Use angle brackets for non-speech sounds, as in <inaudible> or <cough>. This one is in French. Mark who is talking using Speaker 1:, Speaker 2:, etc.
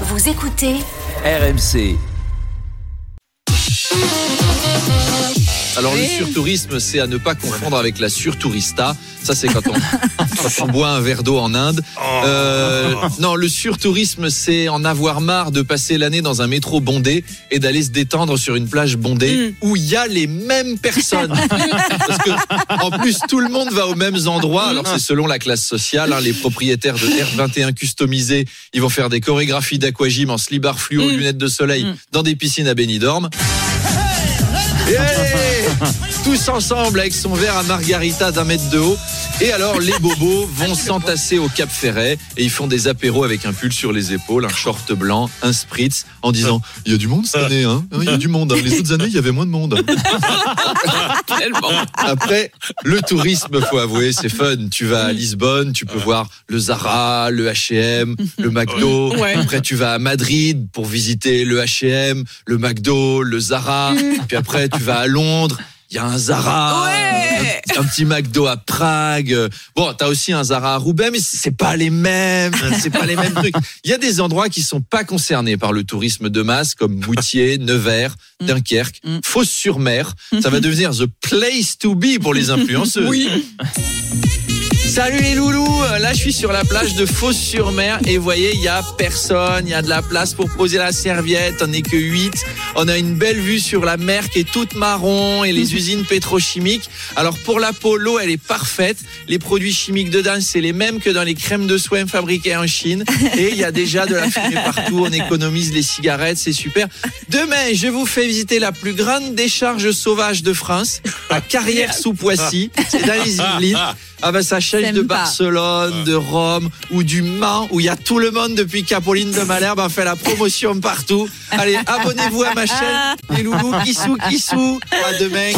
Speaker 1: Vous écoutez
Speaker 2: RMC.
Speaker 3: Alors le surtourisme, c'est à ne pas confondre avec la surtourista. Ça, c'est quand on, <laughs> quand on boit un verre d'eau en Inde. Euh, non, le surtourisme, c'est en avoir marre de passer l'année dans un métro bondé et d'aller se détendre sur une plage bondée où il y a les mêmes personnes. Parce que en plus, tout le monde va aux mêmes endroits. Alors c'est selon la classe sociale. hein. Les propriétaires de R21 customisés, ils vont faire des chorégraphies d'aquagym en slibard fluo, lunettes de soleil, dans des piscines à Benidorm. Tous ensemble avec son verre à margarita d'un mètre de haut. Et alors, les bobos <laughs> vont s'entasser au Cap Ferret et ils font des apéros avec un pull sur les épaules, un short blanc, un spritz, en disant <laughs> Il y a du monde cette année, hein Il y a du monde. hein. Les autres années, il y avait moins de monde. <laughs> Après, le tourisme, faut avouer, c'est fun. Tu vas à Lisbonne, tu peux voir le Zara, le H&M, le McDo. Après, tu vas à Madrid pour visiter le H&M, le McDo, le Zara. Puis après, tu vas à Londres. Il y a un Zara, un, un petit McDo à Prague. Bon, t'as aussi un Zara à Roubaix, mais c'est pas les mêmes, c'est pas les mêmes trucs. Il y a des endroits qui sont pas concernés par le tourisme de masse, comme Moutier, Nevers, Dunkerque, Fos-sur-Mer. Ça va devenir the place to be pour les influenceuses. Oui. Salut les loulous, là je suis sur la plage de Fos-sur-Mer et vous voyez, il y a personne, il y a de la place pour poser la serviette, on n'est que 8. On a une belle vue sur la mer qui est toute marron et les usines pétrochimiques. Alors pour la peau, l'eau elle est parfaite. Les produits chimiques dedans, c'est les mêmes que dans les crèmes de soins fabriquées en Chine et il y a déjà de la fumée partout, on économise les cigarettes, c'est super. Demain, je vous fais visiter la plus grande décharge sauvage de France, à Carrière-sous-Poissy, c'est dans les Yvelines. Ah ben ça de
Speaker 4: pas.
Speaker 3: Barcelone, de Rome ou du Mans où il y a tout le monde depuis Capoline de Malherbe a fait la promotion partout. Allez, abonnez-vous à ma chaîne. Les loulous, kissou, kissou. À demain.